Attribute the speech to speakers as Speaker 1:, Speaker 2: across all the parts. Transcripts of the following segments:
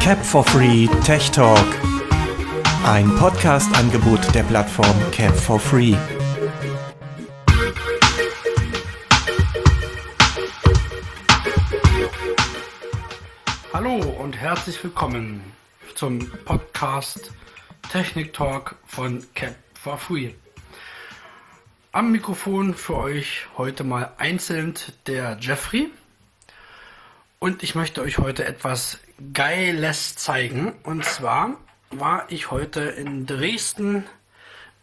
Speaker 1: Cap for Free Tech Talk. Ein Podcast-Angebot der Plattform Cap for Free.
Speaker 2: Hallo und herzlich willkommen zum Podcast Technik Talk von Cap for Free. Am Mikrofon für euch heute mal einzeln der Jeffrey. Und ich möchte euch heute etwas Geiles zeigen. Und zwar war ich heute in Dresden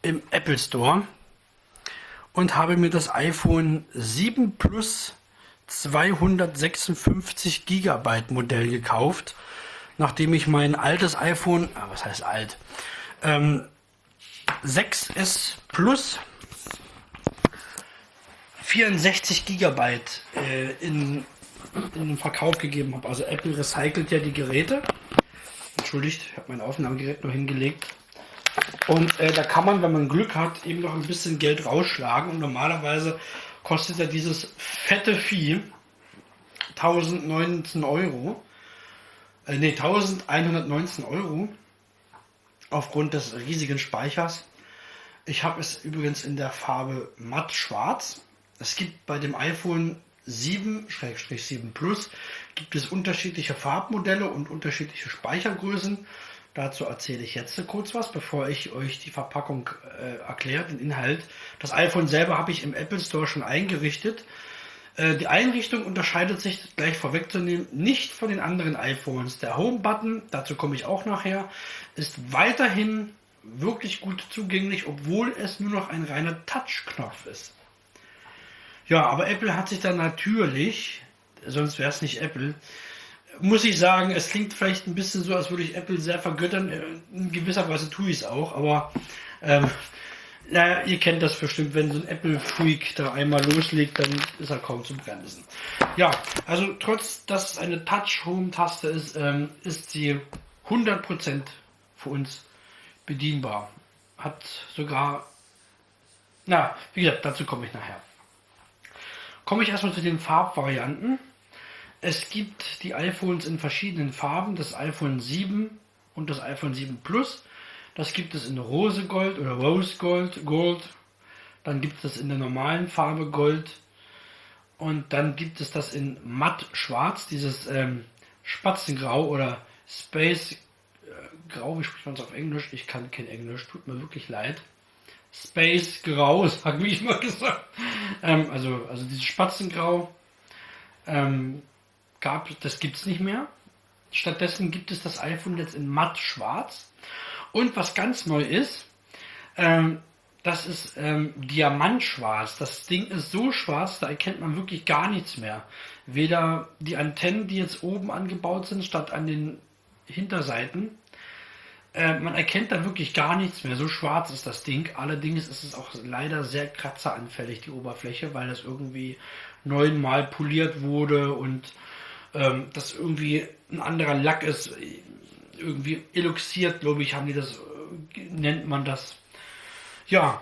Speaker 2: im Apple Store und habe mir das iPhone 7 Plus 256 GB Modell gekauft, nachdem ich mein altes iPhone, ah, was heißt alt, ähm, 6S Plus 64 GB äh, in in den Verkauf gegeben habe. Also Apple recycelt ja die Geräte. Entschuldigt, ich habe mein Aufnahmegerät nur hingelegt. Und äh, da kann man, wenn man Glück hat, eben noch ein bisschen Geld rausschlagen. Und normalerweise kostet ja dieses fette Vieh 1019 Euro. Äh, ne, 1119 Euro. Aufgrund des riesigen Speichers. Ich habe es übrigens in der Farbe matt schwarz. Es gibt bei dem iPhone 7-7 Plus gibt es unterschiedliche Farbmodelle und unterschiedliche Speichergrößen. Dazu erzähle ich jetzt kurz was, bevor ich euch die Verpackung äh, erkläre, den Inhalt. Das iPhone selber habe ich im Apple Store schon eingerichtet. Äh, die Einrichtung unterscheidet sich, gleich vorwegzunehmen, nicht von den anderen iPhones. Der Home-Button, dazu komme ich auch nachher, ist weiterhin wirklich gut zugänglich, obwohl es nur noch ein reiner Touch-Knopf ist. Ja, aber Apple hat sich dann natürlich, sonst wäre es nicht Apple, muss ich sagen, es klingt vielleicht ein bisschen so, als würde ich Apple sehr vergöttern. In gewisser Weise tue ich es auch, aber ähm, naja, ihr kennt das bestimmt, wenn so ein Apple-Freak da einmal loslegt, dann ist er kaum zu bremsen. Ja, also trotz, dass es eine Touch-Home-Taste ist, ähm, ist sie 100% für uns bedienbar. Hat sogar, na, wie gesagt, dazu komme ich nachher. Komme ich erstmal zu den Farbvarianten. Es gibt die iPhones in verschiedenen Farben, das iPhone 7 und das iPhone 7 Plus. Das gibt es in Rosegold oder Rose Gold, Gold. Dann gibt es in der normalen Farbe Gold. Und dann gibt es das in matt schwarz, dieses ähm, Spatzengrau oder Space äh, Grau, wie spricht man es auf Englisch? Ich kann kein Englisch, tut mir wirklich leid. Space Grau, sag ich mal gesagt. Ähm, also, also dieses Spatzengrau ähm, gab, das gibt es nicht mehr. Stattdessen gibt es das iPhone jetzt in matt schwarz. Und was ganz neu ist, ähm, das ist ähm, Diamantschwarz. Das Ding ist so schwarz, da erkennt man wirklich gar nichts mehr. Weder die Antennen, die jetzt oben angebaut sind, statt an den Hinterseiten, äh, man erkennt da wirklich gar nichts mehr. So schwarz ist das Ding. Allerdings ist es auch leider sehr kratzeranfällig, die Oberfläche, weil das irgendwie neunmal poliert wurde und ähm, das irgendwie ein anderer Lack ist. Irgendwie eluxiert, glaube ich, haben die das, äh, nennt man das. Ja,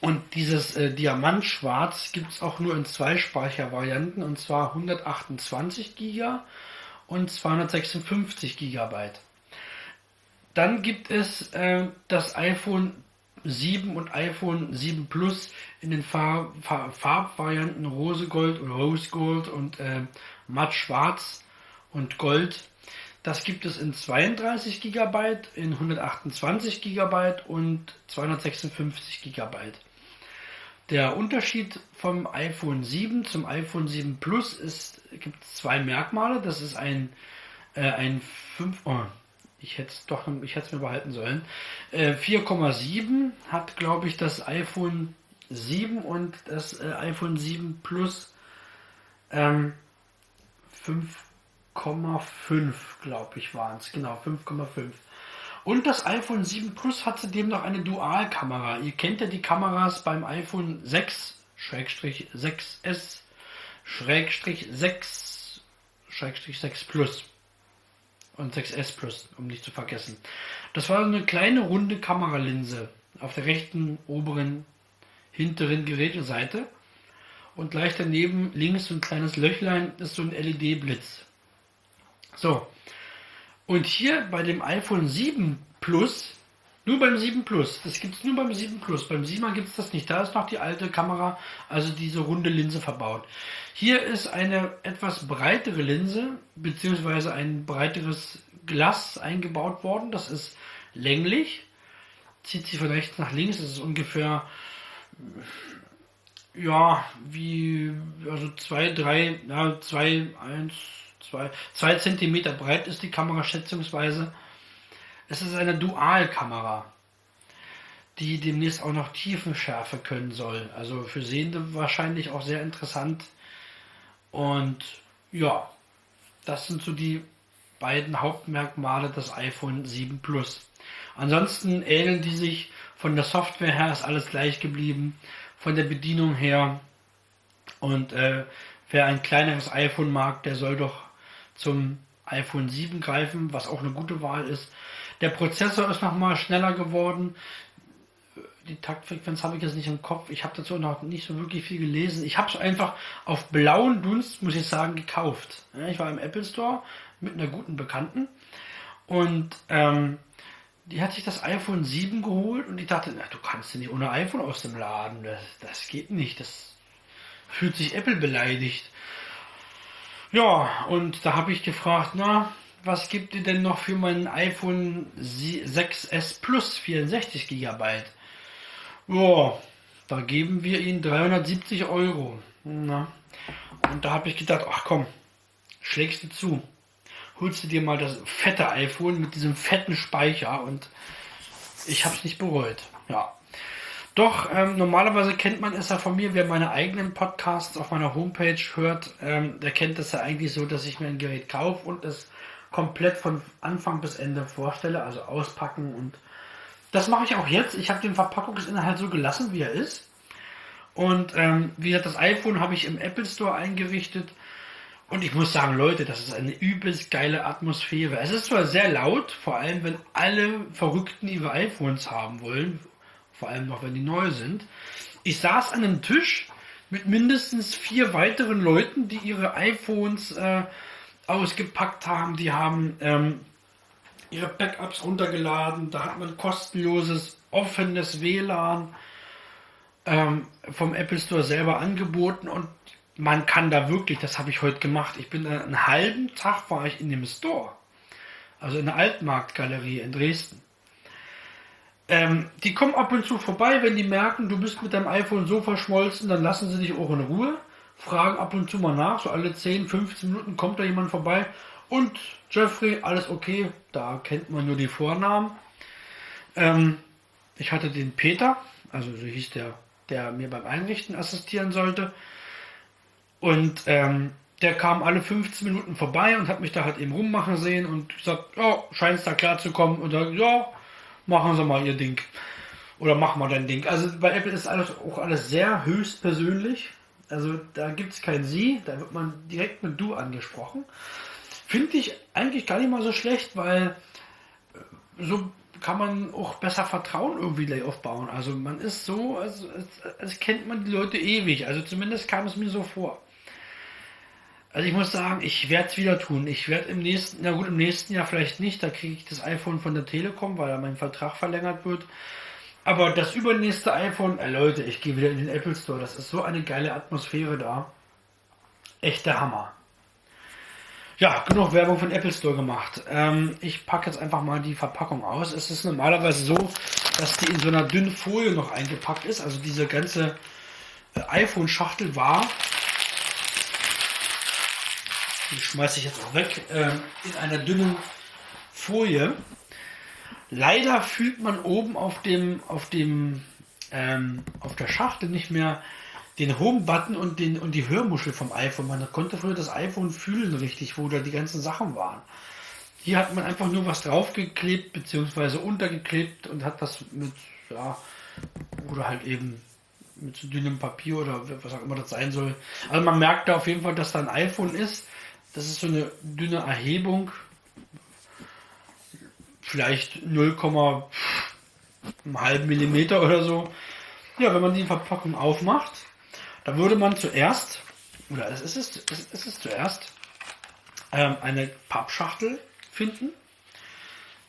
Speaker 2: und dieses äh, Diamantschwarz gibt es auch nur in zwei Speichervarianten, und zwar 128 GB und 256 GB. Dann gibt es äh, das iPhone 7 und iPhone 7 Plus in den Farb, Farb, Farbvarianten Rosegold oder Rose Gold und äh, matt schwarz und Gold. Das gibt es in 32 GB, in 128 GB und 256 GB. Der Unterschied vom iPhone 7 zum iPhone 7 Plus ist, gibt zwei Merkmale. Das ist ein, äh, ein 5, oh, ich hätte es doch, ich hätte es mir behalten sollen. Äh, 4,7 hat, glaube ich, das iPhone 7 und das äh, iPhone 7 Plus ähm, 5,5, glaube ich, waren es. Genau, 5,5. Und das iPhone 7 Plus hat zudem noch eine Dualkamera. Ihr kennt ja die Kameras beim iPhone 6 6S 6 6 Plus und 6S Plus, um nicht zu vergessen. Das war eine kleine runde Kameralinse auf der rechten oberen hinteren Geräteseite und gleich daneben links so ein kleines Löchlein ist so ein LED-Blitz. So. Und hier bei dem iPhone 7 Plus, nur beim 7 Plus, das gibt es nur beim 7 Plus, beim 7er gibt es das nicht. Da ist noch die alte Kamera, also diese runde Linse verbaut. Hier ist eine etwas breitere Linse, beziehungsweise ein breiteres Glas eingebaut worden. Das ist länglich, zieht sich von rechts nach links, das ist ungefähr ja, wie, also zwei, drei, ja, zwei, eins, zwei, zwei Zentimeter breit ist die Kamera schätzungsweise. Es ist eine Dualkamera, die demnächst auch noch Tiefenschärfe können soll. Also für Sehende wahrscheinlich auch sehr interessant. Und ja, das sind so die beiden Hauptmerkmale des iPhone 7 Plus. Ansonsten ähneln die sich von der Software her, ist alles gleich geblieben von der Bedienung her. Und äh, wer ein kleineres iPhone mag, der soll doch zum iPhone 7 greifen, was auch eine gute Wahl ist. Der Prozessor ist nochmal schneller geworden. Die Taktfrequenz habe ich jetzt nicht im Kopf. Ich habe dazu noch nicht so wirklich viel gelesen. Ich habe es einfach auf blauen Dunst, muss ich sagen, gekauft. ich war im Apple Store mit einer guten Bekannten und ähm, die hat sich das iPhone 7 geholt und ich dachte, na, du kannst ja nicht ohne iPhone aus dem Laden. Das, das geht nicht. Das fühlt sich Apple beleidigt. Ja, und da habe ich gefragt, na, was gibt ihr denn noch für mein iPhone 6S Plus 64 GB? Ja, da geben wir ihnen 370 Euro. Na. Und da habe ich gedacht, ach komm, schlägst du zu holst du dir mal das fette iPhone mit diesem fetten Speicher und ich habe es nicht bereut. Ja. Doch, ähm, normalerweise kennt man es ja von mir, wer meine eigenen Podcasts auf meiner Homepage hört, ähm, der kennt es ja eigentlich so, dass ich mir ein Gerät kaufe und es komplett von Anfang bis Ende vorstelle, also auspacken und das mache ich auch jetzt. Ich habe den Verpackungsinhalt so gelassen, wie er ist. Und ähm, wie gesagt, das iPhone habe ich im Apple Store eingerichtet. Und ich muss sagen, Leute, das ist eine übelst geile Atmosphäre. Es ist zwar sehr laut, vor allem wenn alle Verrückten ihre iPhones haben wollen, vor allem noch wenn die neu sind. Ich saß an einem Tisch mit mindestens vier weiteren Leuten, die ihre iPhones äh, ausgepackt haben. Die haben ähm, ihre Backups runtergeladen. Da hat man kostenloses, offenes WLAN ähm, vom Apple Store selber angeboten und man kann da wirklich, das habe ich heute gemacht, ich bin einen halben Tag war ich in dem Store, also in der Altmarktgalerie in Dresden. Ähm, die kommen ab und zu vorbei, wenn die merken, du bist mit deinem iPhone so verschmolzen, dann lassen sie dich auch in Ruhe, fragen ab und zu mal nach, so alle 10, 15 Minuten kommt da jemand vorbei und Jeffrey, alles okay, da kennt man nur die Vornamen. Ähm, ich hatte den Peter, also so hieß der, der mir beim Einrichten assistieren sollte. Und ähm, der kam alle 15 Minuten vorbei und hat mich da halt eben rummachen sehen und gesagt, ja, scheint es da klar zu kommen. Und dann, ja, machen Sie mal Ihr Ding. Oder mach mal dein Ding. Also bei Apple ist alles auch alles sehr höchst persönlich. Also da gibt es kein Sie, da wird man direkt mit Du angesprochen. Finde ich eigentlich gar nicht mal so schlecht, weil äh, so kann man auch besser Vertrauen irgendwie gleich aufbauen. Also man ist so, als, als, als kennt man die Leute ewig. Also zumindest kam es mir so vor. Also ich muss sagen, ich werde es wieder tun. Ich werde im nächsten, na gut, im nächsten Jahr vielleicht nicht, da kriege ich das iPhone von der Telekom, weil da mein Vertrag verlängert wird. Aber das übernächste iPhone, äh Leute, ich gehe wieder in den Apple Store. Das ist so eine geile Atmosphäre da. Echter Hammer. Ja, genug Werbung von Apple Store gemacht. Ähm, ich packe jetzt einfach mal die Verpackung aus. Es ist normalerweise so, dass die in so einer dünnen Folie noch eingepackt ist. Also diese ganze äh, iPhone-Schachtel war die schmeiße ich jetzt auch weg, äh, in einer dünnen Folie. Leider fühlt man oben auf dem, auf dem, ähm, auf der Schachtel nicht mehr den Home-Button und, den, und die Hörmuschel vom iPhone. Man konnte früher das iPhone fühlen richtig, wo da die ganzen Sachen waren. Hier hat man einfach nur was draufgeklebt, beziehungsweise untergeklebt und hat das mit, ja, oder halt eben mit so dünnem Papier oder was auch immer das sein soll. Also man merkt da auf jeden Fall, dass da ein iPhone ist. Das ist so eine dünne Erhebung. Vielleicht 0, halben Millimeter oder so. Ja, wenn man die Verpackung aufmacht, da würde man zuerst, oder es ist es, es ist zuerst, ähm, eine Pappschachtel finden.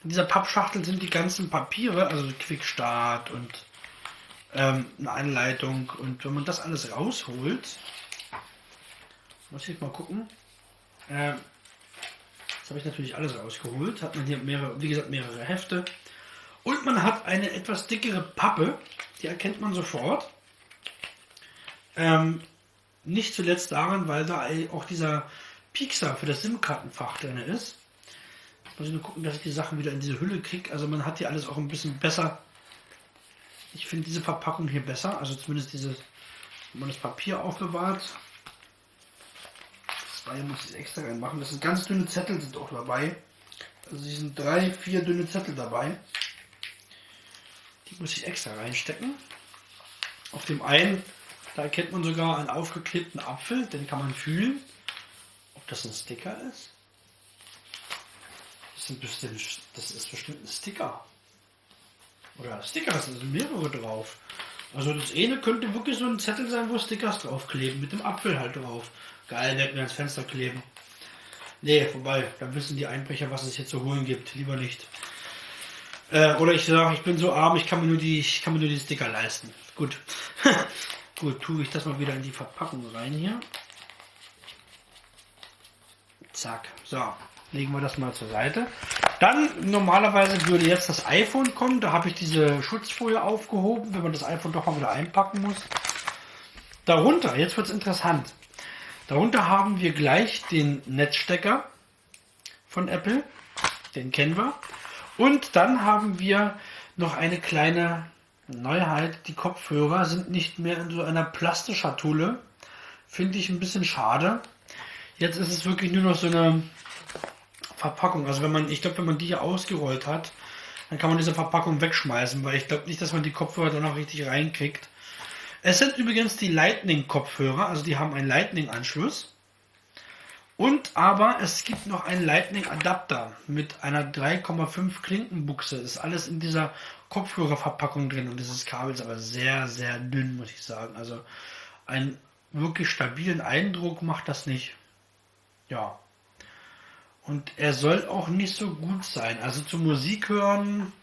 Speaker 2: In dieser Pappschachtel sind die ganzen Papiere, also Quickstart und ähm, eine Anleitung. Und wenn man das alles rausholt, muss ich mal gucken. Ähm, das habe ich natürlich alles rausgeholt. Hat man hier mehrere, wie gesagt, mehrere Hefte. Und man hat eine etwas dickere Pappe, die erkennt man sofort. Ähm, nicht zuletzt daran, weil da auch dieser Piekser für das SIM-Kartenfach drin ist. Jetzt muss ich nur gucken, dass ich die Sachen wieder in diese Hülle kriege. Also man hat hier alles auch ein bisschen besser. Ich finde diese Verpackung hier besser. Also zumindest dieses, wenn man das Papier aufbewahrt. Zwei muss ich extra reinmachen. Das sind ganz dünne Zettel sind auch dabei. Also hier sind drei, vier dünne Zettel dabei. Die muss ich extra reinstecken. Auf dem einen, da erkennt man sogar einen aufgeklebten Apfel, den kann man fühlen. Ob das ein Sticker ist? Das, sind bestimmt, das ist bestimmt ein Sticker. Oder Stickers, sind mehrere drauf. Also das eine könnte wirklich so ein Zettel sein, wo Stickers draufkleben, mit dem Apfel halt drauf. Geil, nicht mehr ans Fenster kleben. Nee, vorbei. Dann wissen die Einbrecher, was es hier zu holen gibt. Lieber nicht. Äh, oder ich sage, ich bin so arm, ich kann mir nur die, ich kann mir nur die Sticker leisten. Gut. Gut, tue ich das mal wieder in die Verpackung rein hier. Zack. So, legen wir das mal zur Seite. Dann normalerweise würde jetzt das iPhone kommen. Da habe ich diese Schutzfolie aufgehoben, wenn man das iPhone doch mal wieder einpacken muss. Darunter, jetzt wird es interessant. Darunter haben wir gleich den Netzstecker von Apple. Den kennen wir. Und dann haben wir noch eine kleine Neuheit. Die Kopfhörer sind nicht mehr in so einer Plastikschatulle. Finde ich ein bisschen schade. Jetzt ist es wirklich nur noch so eine Verpackung. Also wenn man, ich glaube, wenn man die hier ausgerollt hat, dann kann man diese Verpackung wegschmeißen, weil ich glaube nicht, dass man die Kopfhörer dann noch richtig reinkriegt. Es sind übrigens die Lightning-Kopfhörer, also die haben einen Lightning-Anschluss. Und aber es gibt noch einen Lightning-Adapter mit einer 3,5 Klinkenbuchse. Ist alles in dieser Kopfhörerverpackung drin und dieses Kabel ist aber sehr, sehr dünn, muss ich sagen. Also einen wirklich stabilen Eindruck macht das nicht. Ja. Und er soll auch nicht so gut sein. Also zum Musik hören,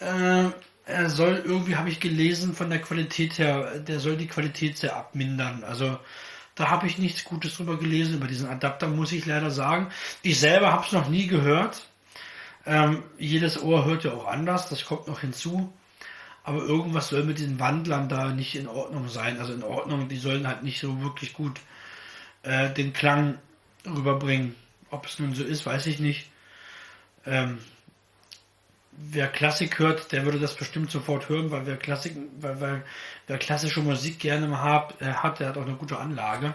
Speaker 2: äh, er soll irgendwie, habe ich gelesen, von der Qualität her, der soll die Qualität sehr abmindern. Also da habe ich nichts Gutes drüber gelesen, über diesen Adapter, muss ich leider sagen. Ich selber habe es noch nie gehört. Ähm, jedes Ohr hört ja auch anders, das kommt noch hinzu. Aber irgendwas soll mit diesen Wandlern da nicht in Ordnung sein. Also in Ordnung, die sollen halt nicht so wirklich gut äh, den Klang rüberbringen. Ob es nun so ist, weiß ich nicht. Ähm, wer Klassik hört, der würde das bestimmt sofort hören, weil wer Klassik, weil, weil wer klassische Musik gerne hat, äh, hat, der hat auch eine gute Anlage.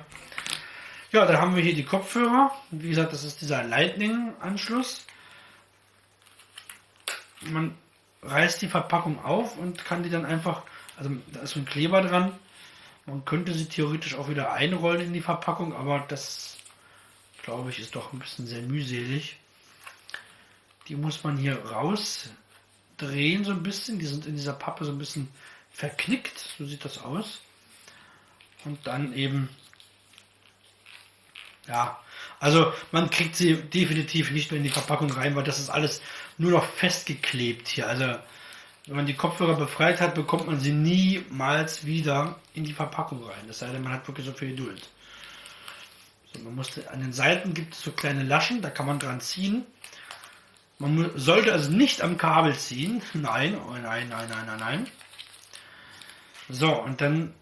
Speaker 2: Ja, dann haben wir hier die Kopfhörer. Wie gesagt, das ist dieser Lightning-Anschluss. Man reißt die Verpackung auf und kann die dann einfach, also da ist ein Kleber dran. Man könnte sie theoretisch auch wieder einrollen in die Verpackung, aber das glaube ich ist doch ein bisschen sehr mühselig. Die muss man hier rausdrehen so ein bisschen. Die sind in dieser Pappe so ein bisschen verknickt. So sieht das aus. Und dann eben, ja, also man kriegt sie definitiv nicht mehr in die Verpackung rein, weil das ist alles nur noch festgeklebt hier. Also wenn man die Kopfhörer befreit hat, bekommt man sie niemals wieder in die Verpackung rein. Sei denn, man hat wirklich so viel Geduld. So, man musste, an den Seiten gibt es so kleine Laschen, da kann man dran ziehen. Man sollte also nicht am Kabel ziehen. Nein, oh nein, nein, nein, nein, nein. So, und dann,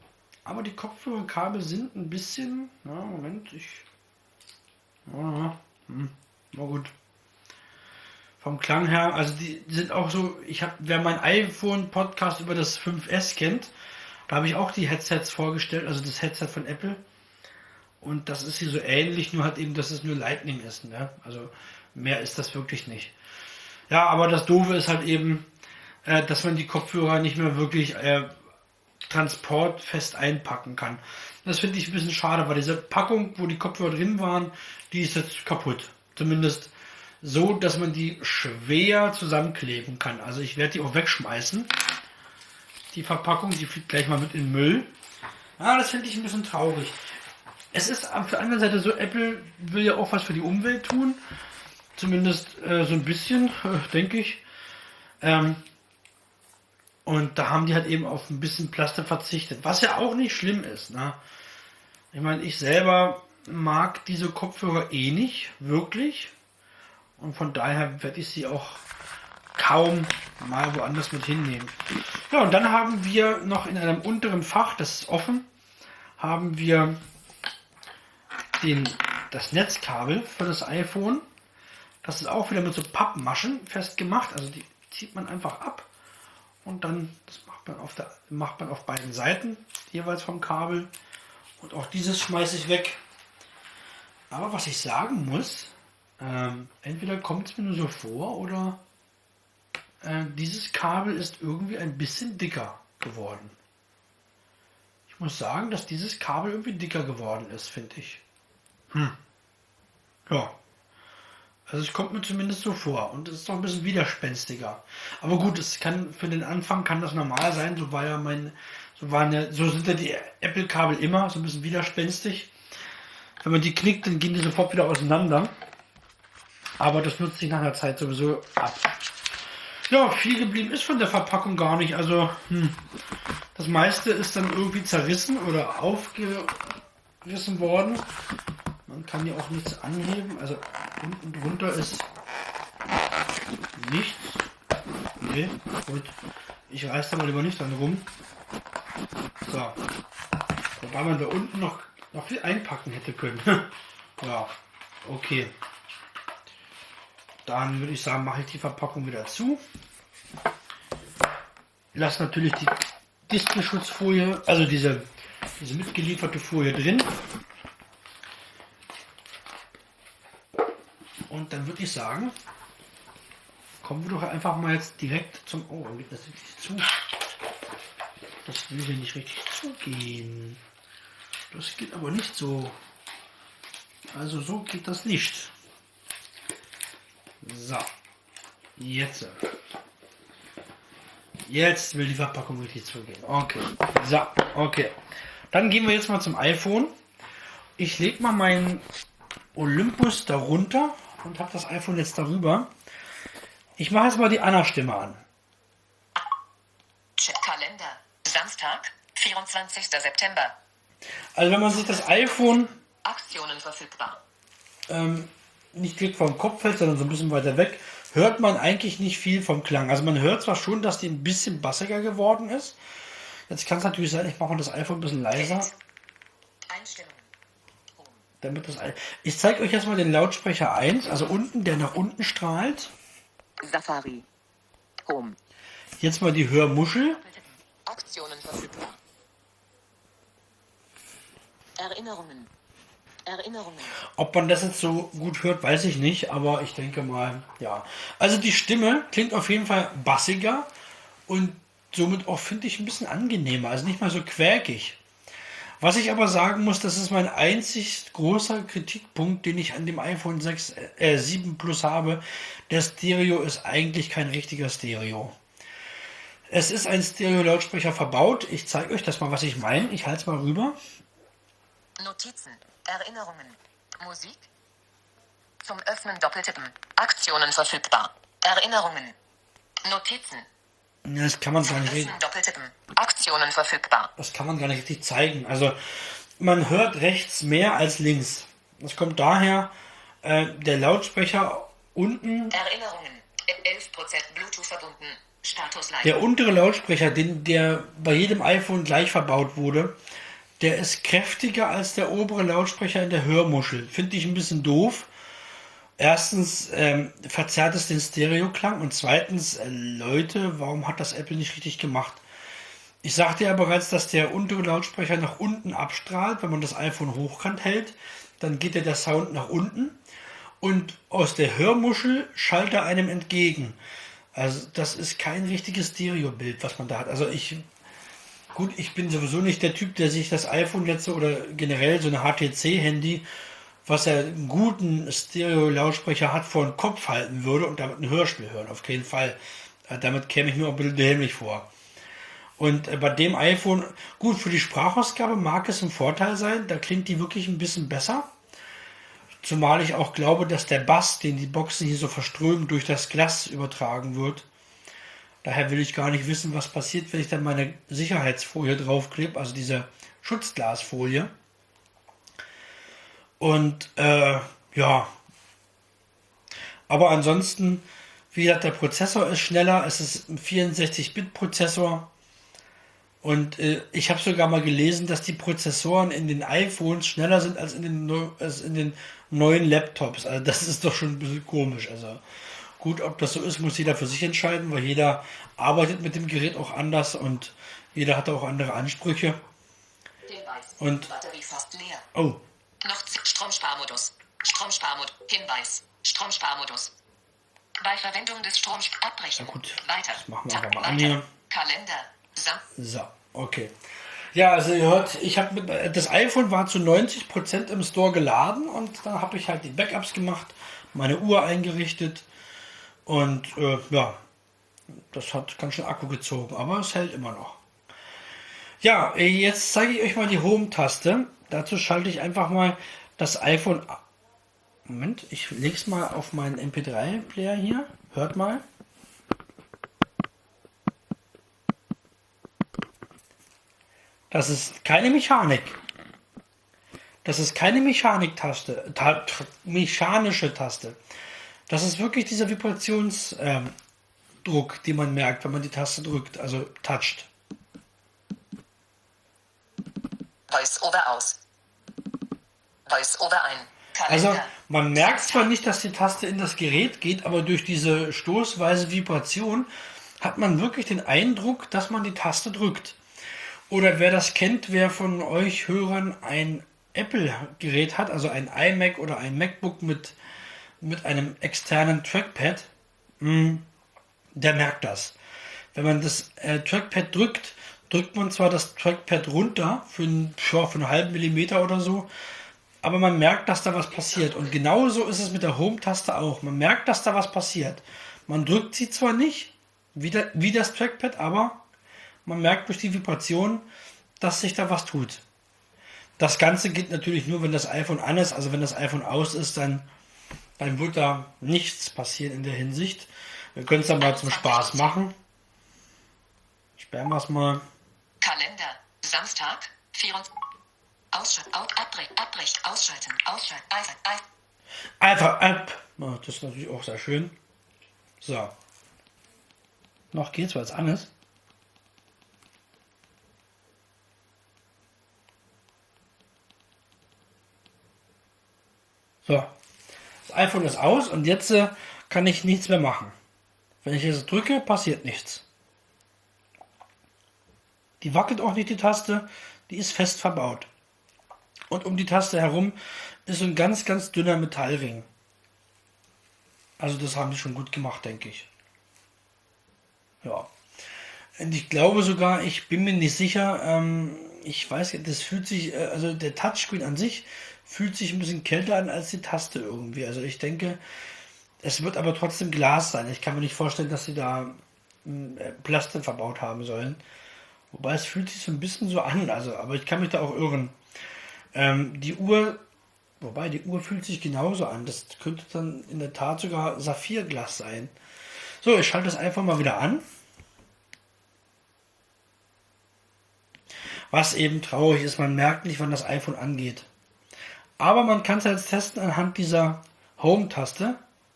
Speaker 2: aber die Kopfhörerkabel sind ein bisschen, na, Moment, ich, ja, hm, na gut. Vom Klang her, also die sind auch so, ich habe, wer mein iPhone-Podcast über das 5S kennt, da habe ich auch die Headsets vorgestellt, also das Headset von Apple. Und das ist hier so ähnlich, nur halt eben, dass es nur Lightning ist. Ne? Also mehr ist das wirklich nicht. Ja, aber das Doofe ist halt eben, äh, dass man die Kopfhörer nicht mehr wirklich äh, transportfest einpacken kann. Das finde ich ein bisschen schade, weil diese Packung, wo die Kopfhörer drin waren, die ist jetzt kaputt. Zumindest so, dass man die schwer zusammenkleben kann. Also ich werde die auch wegschmeißen. Die Verpackung, die fliegt gleich mal mit in den Müll. Ah, das finde ich ein bisschen traurig. es ist auf der anderen Seite so, Apple will ja auch was für die Umwelt tun. Zumindest äh, so ein bisschen, denke ich. Ähm, und da haben die halt eben auf ein bisschen Plastik verzichtet, was ja auch nicht schlimm ist. Ne? Ich meine, ich selber mag diese Kopfhörer eh nicht, wirklich. Und von daher werde ich sie auch kaum mal woanders mit hinnehmen. Ja, und dann haben wir noch in einem unteren Fach, das ist offen, haben wir den, das Netzkabel für das iPhone. Das ist auch wieder mit so Pappmaschen festgemacht. Also die zieht man einfach ab und dann das macht man auf der macht man auf beiden Seiten jeweils vom Kabel und auch dieses schmeiße ich weg. Aber was ich sagen muss, ähm, entweder kommt es mir nur so vor oder äh, dieses Kabel ist irgendwie ein bisschen dicker geworden. Ich muss sagen, dass dieses Kabel irgendwie dicker geworden ist, finde ich. Hm. Ja. Also es kommt mir zumindest so vor und es ist noch ein bisschen widerspenstiger. Aber gut, es kann für den Anfang kann das normal sein. So war ja mein, so waren ja, so sind ja die Apple-Kabel immer so ein bisschen widerspenstig. Wenn man die knickt, dann gehen die sofort wieder auseinander. Aber das nutzt sich nach einer Zeit sowieso ab. Ja, viel geblieben ist von der Verpackung gar nicht. Also hm, das meiste ist dann irgendwie zerrissen oder aufgerissen worden. Man kann hier auch nichts anheben. Also unten drunter ist nichts. Nee, gut. Ich reiß da mal lieber nicht dran rum. So. Wobei man da unten noch, noch viel einpacken hätte können. ja, okay. Dann würde ich sagen, mache ich die Verpackung wieder zu. Lass natürlich die Displayschutzfolie, also diese, diese mitgelieferte Folie drin. Dann würde ich sagen, kommen wir doch einfach mal jetzt direkt zum. Oh, geht das richtig zu? Das will hier nicht richtig zugehen. Das geht aber nicht so. Also so geht das nicht. So. Jetzt. Jetzt will die Verpackung richtig zugehen. Okay. So, okay. Dann gehen wir jetzt mal zum iPhone. Ich lege mal meinen Olympus darunter und habe das iPhone jetzt darüber. Ich mache jetzt mal die Anna-Stimme an.
Speaker 3: Kalender. Samstag, 24. September.
Speaker 2: Also wenn man sich das iPhone
Speaker 3: Aktionen verfügbar.
Speaker 2: ähm, nicht direkt vom Kopf hält, sondern so ein bisschen weiter weg, hört man eigentlich nicht viel vom Klang. Also man hört zwar schon, dass die ein bisschen bassiger geworden ist. Jetzt kann es natürlich sein, ich mache das iPhone ein bisschen leiser.
Speaker 3: Einstellungen.
Speaker 2: Damit das ich zeige euch erstmal den Lautsprecher 1, also unten, der nach unten strahlt.
Speaker 3: Safari. Home.
Speaker 2: Jetzt mal die Hörmuschel.
Speaker 3: Aktionen verfügbar. Erinnerungen. Erinnerungen.
Speaker 2: Ob man das jetzt so gut hört, weiß ich nicht, aber ich denke mal, ja. Also die Stimme klingt auf jeden Fall bassiger und somit auch, finde ich, ein bisschen angenehmer, also nicht mal so quäkig. Was ich aber sagen muss, das ist mein einzig großer Kritikpunkt, den ich an dem iPhone 6, äh, 7 Plus habe. Der Stereo ist eigentlich kein richtiger Stereo. Es ist ein Stereo-Lautsprecher verbaut. Ich zeige euch das mal, was ich meine. Ich halte es mal rüber.
Speaker 3: Notizen. Erinnerungen. Musik. Zum Öffnen doppeltippen. Aktionen verfügbar. Erinnerungen. Notizen.
Speaker 2: Ja, Das kann man gar nicht
Speaker 3: doppeltippen. Verfügbar.
Speaker 2: das kann man gar nicht richtig zeigen. Also man hört rechts mehr als links. Das kommt daher, äh, der Lautsprecher unten,
Speaker 3: Erinnerungen. 11% Bluetooth verbunden. Statusleiter.
Speaker 2: der untere Lautsprecher, den, der bei jedem iPhone gleich verbaut wurde, der ist kräftiger als der obere Lautsprecher in der Hörmuschel. Finde ich ein bisschen doof. Erstens ähm, verzerrt es den Stereoklang und zweitens, äh, Leute, warum hat das Apple nicht richtig gemacht? Ich sagte ja bereits, dass der untere Lautsprecher nach unten abstrahlt, wenn man das iPhone hochkant hält, dann geht ja der Sound nach unten und aus der Hörmuschel schallt er einem entgegen. Also das ist kein richtiges Stereobild, was man da hat. Also ich, gut, ich bin sowieso nicht der Typ, der sich das iPhone jetzt oder generell so eine HTC-Handy, was ja einen guten Stereo-Lautsprecher hat, vor den Kopf halten würde und damit ein Hörspiel hören. Auf keinen Fall. Äh, Damit käme ich mir auch ein bisschen dämlich vor. Und äh, bei dem iPhone, gut, für die Sprachausgabe mag es ein Vorteil sein, da klingt die wirklich ein bisschen besser. Zumal ich auch glaube, dass der Bass, den die Boxen hier so verströmen, durch das Glas übertragen wird. Daher will ich gar nicht wissen, was passiert, wenn ich dann meine Sicherheitsfolie draufklebe, also diese Schutzglasfolie. Und äh, ja, aber ansonsten, wie gesagt, der Prozessor ist schneller, es ist ein 64-Bit-Prozessor. Und äh, ich habe sogar mal gelesen, dass die Prozessoren in den iPhones schneller sind als in den, als in den neuen Laptops. Also das ist doch schon ein bisschen komisch. Also gut, ob das so ist, muss jeder für sich entscheiden, weil jeder arbeitet mit dem Gerät auch anders und jeder hat auch andere Ansprüche. Und-
Speaker 3: Batterie fast leer.
Speaker 2: Oh,
Speaker 3: Noch Stromsparmodus. Stromsparmodus. Hinweis. Stromsparmodus. Bei Verwendung des Stroms abbrechen.
Speaker 2: Na gut,
Speaker 3: Weiter.
Speaker 2: das machen wir einfach mal an hier.
Speaker 3: Kalender. Sam
Speaker 2: so, okay. Ja, also ihr hört, ich habe das iPhone war zu 90% im Store geladen und dann habe ich halt die Backups gemacht, meine Uhr eingerichtet und äh, ja, das hat ganz schön Akku gezogen, aber es hält immer noch. Ja, jetzt zeige ich euch mal die Home-Taste. Dazu schalte ich einfach mal das iPhone. Moment, ich lege es mal auf meinen MP3-Player hier. Hört mal. Das ist keine Mechanik. Das ist keine Mechaniktaste, ta mechanische Taste. Das ist wirklich dieser Vibrationsdruck, ähm, den man merkt, wenn man die Taste drückt, also toucht.
Speaker 3: Voice over aus. Voice over ein.
Speaker 2: Also
Speaker 3: Kalender.
Speaker 2: man merkt zwar nicht, dass die Taste in das Gerät geht, aber durch diese stoßweise Vibration hat man wirklich den Eindruck, dass man die Taste drückt. Oder wer das kennt, wer von euch Hörern ein Apple-Gerät hat, also ein iMac oder ein MacBook mit, mit einem externen Trackpad, mh, der merkt das. Wenn man das äh, Trackpad drückt, drückt man zwar das Trackpad runter für, einen, für einen halben Millimeter oder so, aber man merkt, dass da was passiert. Und genauso ist es mit der Home-Taste auch. Man merkt, dass da was passiert. Man drückt sie zwar nicht, wie, der, wie das Trackpad, aber man merkt durch die Vibration, dass sich da was tut. Das Ganze geht natürlich nur, wenn das iPhone an ist. Also wenn das iPhone aus ist, dann, dann wird da nichts passieren in der Hinsicht. Wir können es dann mal zum Spaß machen. Sperren wir es mal.
Speaker 3: Kalender. Samstag. 24. Ausschalten. Out, abbrech, abbrech, ausschalten, ausschalten, iPhone.
Speaker 2: Einfach App. Ja, das ist natürlich auch sehr schön. So. Noch geht's, weil es an ist. So. Das iPhone ist aus und jetzt äh, kann ich nichts mehr machen. Wenn ich jetzt drücke, passiert nichts. Die wackelt auch nicht, die Taste. Die ist fest verbaut. Und um die Taste herum ist so ein ganz, ganz dünner Metallring. Also das haben die schon gut gemacht, denke ich. Ja. Und ich glaube sogar, ich bin mir nicht sicher, ähm, ich weiß, das fühlt sich, äh, also der Touchscreen an sich fühlt sich ein bisschen kälter an als die Taste irgendwie. Also ich denke, es wird aber trotzdem Glas sein. Ich kann mir nicht vorstellen, dass sie da mh, äh, Plastik verbaut haben sollen. Wobei es fühlt sich so ein bisschen so an, also, aber ich kann mich da auch irren. Ähm, die Uhr, wobei die Uhr fühlt sich genauso an. Das könnte dann in der Tat sogar Saphirglas sein. So, ich schalte es einfach mal wieder an. Was eben traurig ist, man merkt nicht, wann das iPhone angeht. Aber man kann es jetzt testen anhand dieser Home-Taste.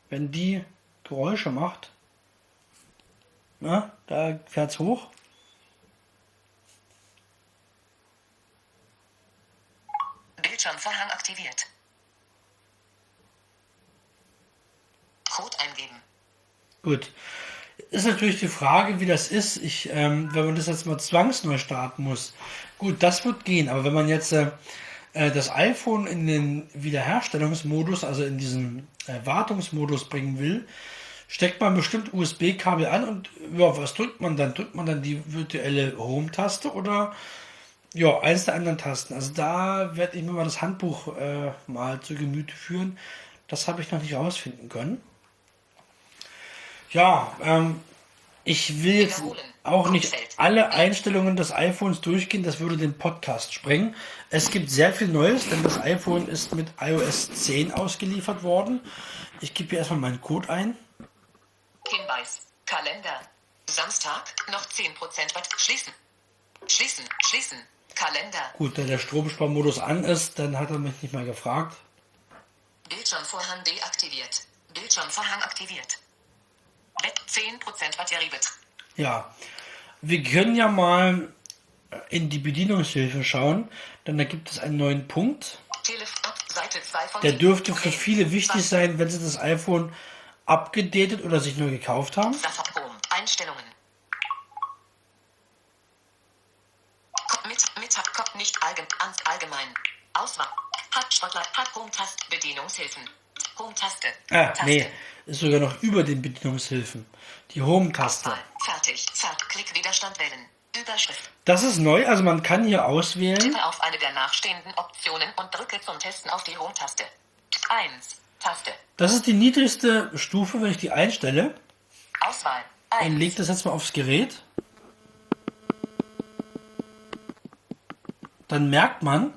Speaker 2: Wenn die Geräusche macht, na, da fährt es hoch.
Speaker 3: Bildschirmvorhang aktiviert. Code eingeben.
Speaker 2: Gut. Ist natürlich die Frage, wie das ist, ich, ähm, wenn man das jetzt mal zwangsneu starten muss. Gut, das wird gehen, aber wenn man jetzt äh, äh, das iPhone in den Wiederherstellungsmodus, also in diesen äh, Wartungsmodus bringen will, steckt man bestimmt USB-Kabel an und ja, was drückt man dann? Drückt man dann die virtuelle Home-Taste oder ja, eins der anderen Tasten? Also da werde ich mir mal das Handbuch äh, mal zu Gemüte führen. Das habe ich noch nicht rausfinden können. Ja, ähm, Ich will jetzt auch nicht alle Einstellungen des iPhones durchgehen, das würde den Podcast sprengen. Es gibt sehr viel Neues, denn das iPhone ist mit iOS 10 ausgeliefert worden. Ich gebe hier erstmal meinen Code ein.
Speaker 3: Hinweis. Kalender. Samstag. Noch 10% Watt. Schließen. Schließen. Schließen. Kalender.
Speaker 2: Gut, da der Stromsparmodus an ist, dann hat er mich nicht mehr gefragt.
Speaker 3: Bildschirmvorhang deaktiviert. Bildschirmvorhang aktiviert. Bett 10% Batteriebetrieb.
Speaker 2: Ja, wir können ja mal in die Bedienungshilfe schauen, denn da gibt es einen neuen Punkt.
Speaker 3: Telefon ab. Seite 2 von
Speaker 2: Der dürfte für viele wichtig sein, wenn sie das iPhone abgedatet oder sich neu gekauft haben.
Speaker 3: Einstellungen. Ko- Mit, mit, Ko- nicht allgemein, allgemein. Auswahl. Hat Spotlight, hat Home-Taste, Bedienungshilfen. Home-Taste.
Speaker 2: Ah,
Speaker 3: Taste.
Speaker 2: nee, ist sogar noch über den Bedienungshilfen. Die Home-Taste.
Speaker 3: Fertig. Fert. Klick Widerstand wählen. Überschrift.
Speaker 2: Das ist neu, also man kann hier auswählen.
Speaker 3: Tippe auf eine der nachstehenden Optionen und drücke zum Testen auf die Home-Taste. 1. Taste.
Speaker 2: Das ist die niedrigste Stufe, wenn ich die einstelle.
Speaker 3: Auswahl.
Speaker 2: Dann
Speaker 3: 1.
Speaker 2: legt das jetzt mal aufs Gerät. Dann merkt man,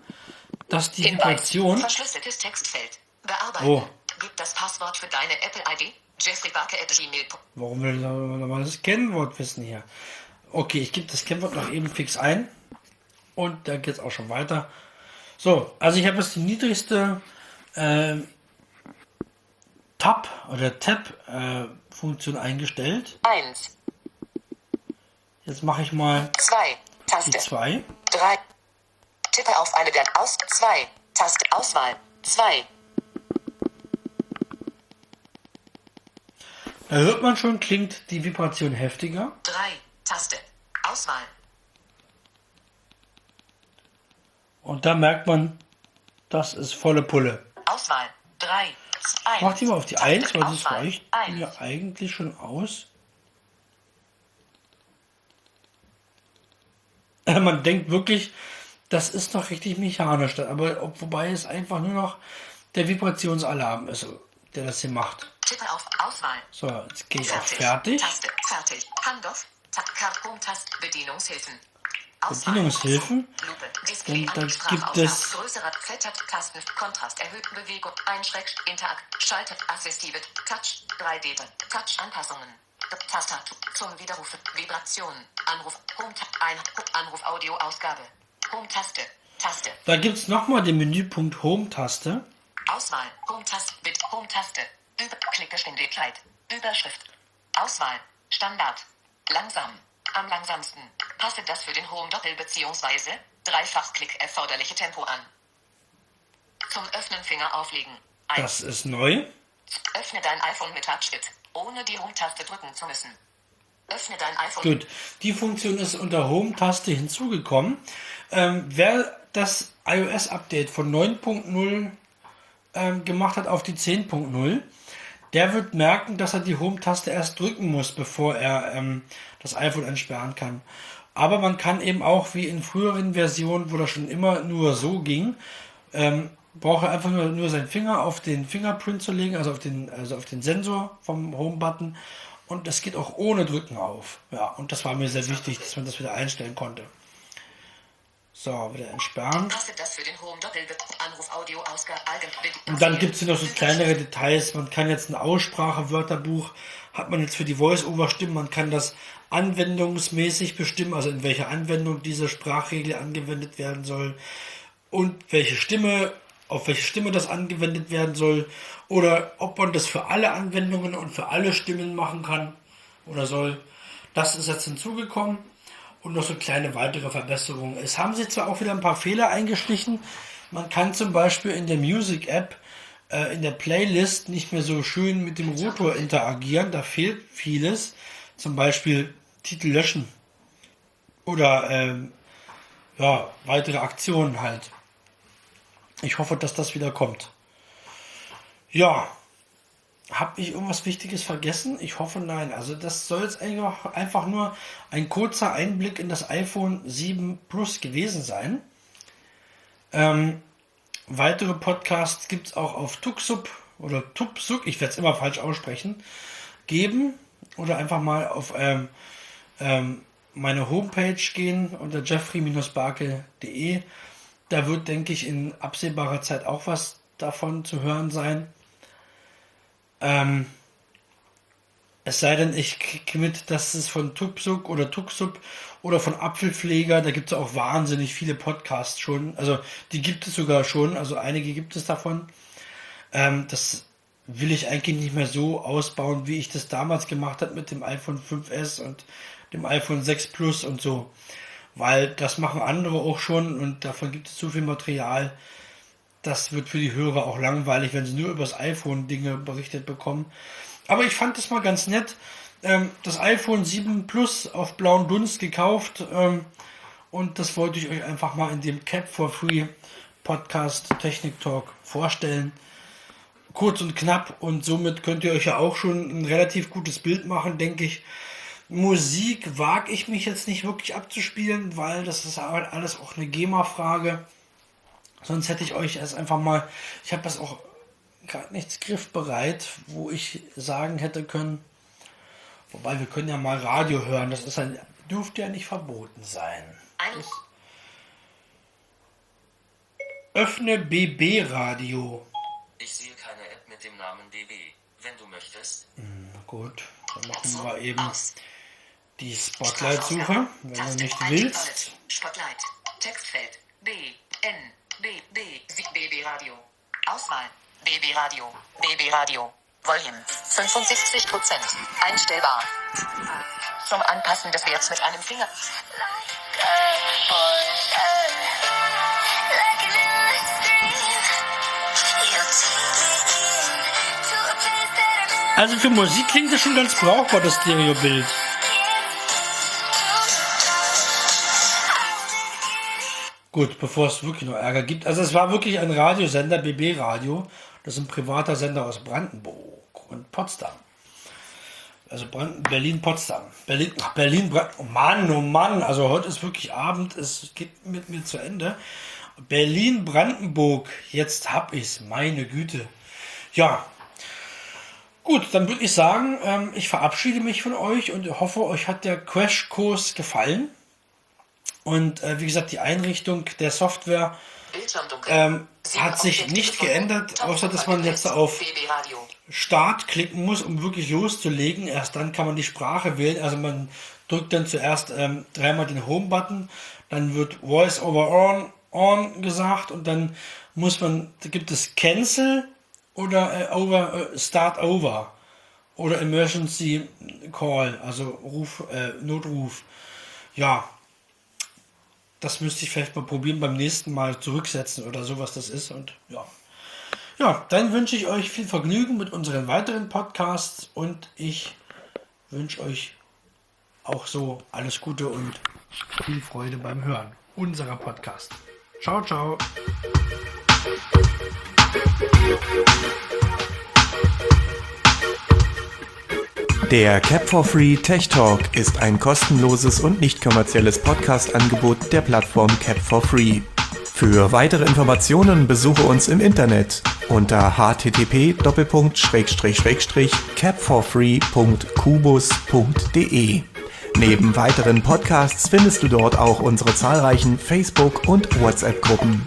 Speaker 2: dass die
Speaker 3: Hinweis.
Speaker 2: Vibration.
Speaker 3: Verschlüsseltes Textfeld. Bearbeiten.
Speaker 2: Oh.
Speaker 3: Gib das Passwort für deine Apple-ID. Jeffrey Barker at gmail.
Speaker 2: Warum will ich mal das Kennwort wissen hier? Okay, ich gebe das Kennwort noch eben fix ein. Und da geht es auch schon weiter. So, also ich habe jetzt die niedrigste äh, Tab oder Tab-Funktion eingestellt.
Speaker 3: 1.
Speaker 2: Jetzt mache ich mal
Speaker 3: 2.
Speaker 2: die
Speaker 3: Taste.
Speaker 2: 2.
Speaker 3: 3. Tippe auf eine der Aus. 2. Taste. Auswahl. 2.
Speaker 2: Da hört man schon, klingt die Vibration heftiger.
Speaker 3: 3. Taste. Auswahl.
Speaker 2: Und da merkt man, das ist volle Pulle.
Speaker 3: Auswahl. 3. 1.
Speaker 2: Mach die mal auf die 1, weil das reicht
Speaker 3: 1.
Speaker 2: mir eigentlich schon aus. Äh, Man denkt wirklich, das ist doch richtig mechanisch. Aber ob- wobei es einfach nur noch der Vibrationsalarm ist, der das hier macht.
Speaker 3: Tippe auf Auswahl.
Speaker 2: So, jetzt gehe ich auf
Speaker 3: Fertig.
Speaker 2: Fertig.
Speaker 3: Taste. Fertig. Handoff. Tab. Home-Taste. Bedienungshilfen. Auswahl.
Speaker 2: Bedienungshilfen.
Speaker 3: Display.
Speaker 2: Und da
Speaker 3: Ansprache,
Speaker 2: gibt es-
Speaker 3: Größerer Fettert. Tasten. Kontrast. Erhöhten Bewegung. Einschreck. Interakt. Schalter. Assistive. Touch. 3D. Touch. Anpassungen. Tastatur. Zum Widerrufen. Vibration. Anruf. Home. Ein. Anruf. Audio. Home-Taste. Taste.
Speaker 2: Da gibt es nochmal den Menüpunkt Home-Taste.
Speaker 3: Auswahl. Home-Taste. Mit Home-Taste. Über Klickgeschwindigkeit. Überschrift. Auswahl. Standard. Langsam. Am langsamsten. Passe das für den Home-Doppel- bzw. Dreifachklick erforderliche Tempo an. Zum Öffnen Finger auflegen. Ein.
Speaker 2: Das ist neu.
Speaker 3: Öffne dein iPhone mit Touch-It, ohne die Home-Taste drücken zu müssen. Öffne dein iPhone.
Speaker 2: Gut, die Funktion ist unter Home-Taste hinzugekommen. Ähm, wer das iOS-Update von 9.0 ähm, gemacht hat auf die 10.0, der wird merken, dass er die Home-Taste erst drücken muss, bevor er ähm, das iPhone entsperren kann. Aber man kann eben auch, wie in früheren Versionen, wo das schon immer nur so ging, ähm, braucht er einfach nur, nur seinen Finger auf den Fingerprint zu legen, also auf den, also auf den Sensor vom Home-Button. Und das geht auch ohne Drücken auf. Ja, und das war mir sehr wichtig, dass man das wieder einstellen konnte. So, wieder entsperren. Und dann gibt es hier noch so kleinere Details. Man kann jetzt ein Aussprachewörterbuch, hat man jetzt für die Voice-Over-Stimmen, man kann das anwendungsmäßig bestimmen, also in welcher Anwendung diese Sprachregel angewendet werden soll und welche Stimme, auf welche Stimme das angewendet werden soll oder ob man das für alle Anwendungen und für alle Stimmen machen kann oder soll. Das ist jetzt hinzugekommen und noch so kleine weitere Verbesserungen. Es haben sich zwar auch wieder ein paar Fehler eingeschlichen. Man kann zum Beispiel in der Music App äh, in der Playlist nicht mehr so schön mit dem Rotor interagieren. Da fehlt vieles. Zum Beispiel Titel löschen oder ähm, ja, weitere Aktionen halt. Ich hoffe, dass das wieder kommt. Ja, habe ich irgendwas Wichtiges vergessen? Ich hoffe nein. Also das soll jetzt einfach nur ein kurzer Einblick in das iPhone 7 Plus gewesen sein. Ähm, weitere Podcasts gibt es auch auf Tuxup oder Tupsuk, ich werde es immer falsch aussprechen, geben. oder einfach mal auf ähm, ähm, meine Homepage gehen unter jeffrey-barke.de. Da wird, denke ich, in absehbarer Zeit auch was davon zu hören sein. Ähm, es sei denn, ich kriege mit, dass es von Tupsuk oder Tuxup oder von Apfelpfleger, da gibt es auch wahnsinnig viele Podcasts schon. Also die gibt es sogar schon, also einige gibt es davon. Ähm, das will ich eigentlich nicht mehr so ausbauen, wie ich das damals gemacht habe mit dem iPhone 5S und dem iPhone 6 Plus und so. Weil das machen andere auch schon und davon gibt es zu viel Material. Das wird für die Hörer auch langweilig, wenn sie nur über das iPhone Dinge berichtet bekommen. Aber ich fand es mal ganz nett. Ähm, das iPhone 7 Plus auf blauen Dunst gekauft. Ähm, und das wollte ich euch einfach mal in dem Cap for Free Podcast Technik Talk vorstellen. Kurz und knapp und somit könnt ihr euch ja auch schon ein relativ gutes Bild machen, denke ich. Musik wage ich mich jetzt nicht wirklich abzuspielen, weil das ist halt alles auch eine GEMA-Frage. Sonst hätte ich euch erst einfach mal, ich habe das auch gerade nichts griffbereit, wo ich sagen hätte können, wobei wir können ja mal Radio hören, das ist ein, dürfte ja nicht verboten sein. Das, öffne BB Radio.
Speaker 4: Ich sehe keine App mit dem Namen BB. Wenn du möchtest.
Speaker 2: Hm, gut, dann machen wir eben die Spotlight-Suche, wenn du nicht willst.
Speaker 3: Spotlight. Textfeld. B. N. B. B. BB Radio. Auswahl. BB Radio. BB Radio. Volume 75 Prozent. Einstellbar. Zum Anpassen des Werts mit einem Finger.
Speaker 2: Also für Musik klingt das schon ganz brauchbar, das Stereobild. Gut, bevor es wirklich noch Ärger gibt. Also es war wirklich ein Radiosender, BB Radio. Das ist ein privater Sender aus Brandenburg und Potsdam. Also Berlin-Potsdam. Berlin, ach, Berlin, oh Mann, oh Mann. Also heute ist wirklich Abend, es geht mit mir zu Ende. Berlin-Brandenburg, jetzt hab ich's, meine Güte. Ja, Gut, dann würde ich sagen, ähm, ich verabschiede mich von euch und hoffe, euch hat der Crashkurs gefallen. Und äh, wie gesagt, die Einrichtung der Software ähm, hat sich nicht geändert, außer dass man jetzt auf Start klicken muss, um wirklich loszulegen. Erst dann kann man die Sprache wählen. Also man drückt dann zuerst ähm, dreimal den Home-Button, dann wird Voice over on, on gesagt und dann muss man, da gibt es Cancel oder äh, over, äh, Start over oder Emergency Call, also Ruf, äh, Notruf. Ja, das müsste ich vielleicht mal probieren beim nächsten Mal zurücksetzen oder sowas das ist und ja. Ja, dann wünsche ich euch viel Vergnügen mit unseren weiteren Podcasts und ich wünsche euch auch so alles Gute und viel Freude beim Hören unserer Podcast. Ciao, ciao.
Speaker 1: Der Cap for Free Tech Talk ist ein kostenloses und nicht kommerzielles Podcast-Angebot der Plattform Cap for Free. Für weitere Informationen besuche uns im Internet unter http://capforfree.kubus.de. Neben weiteren Podcasts findest du dort auch unsere zahlreichen Facebook- und WhatsApp-Gruppen.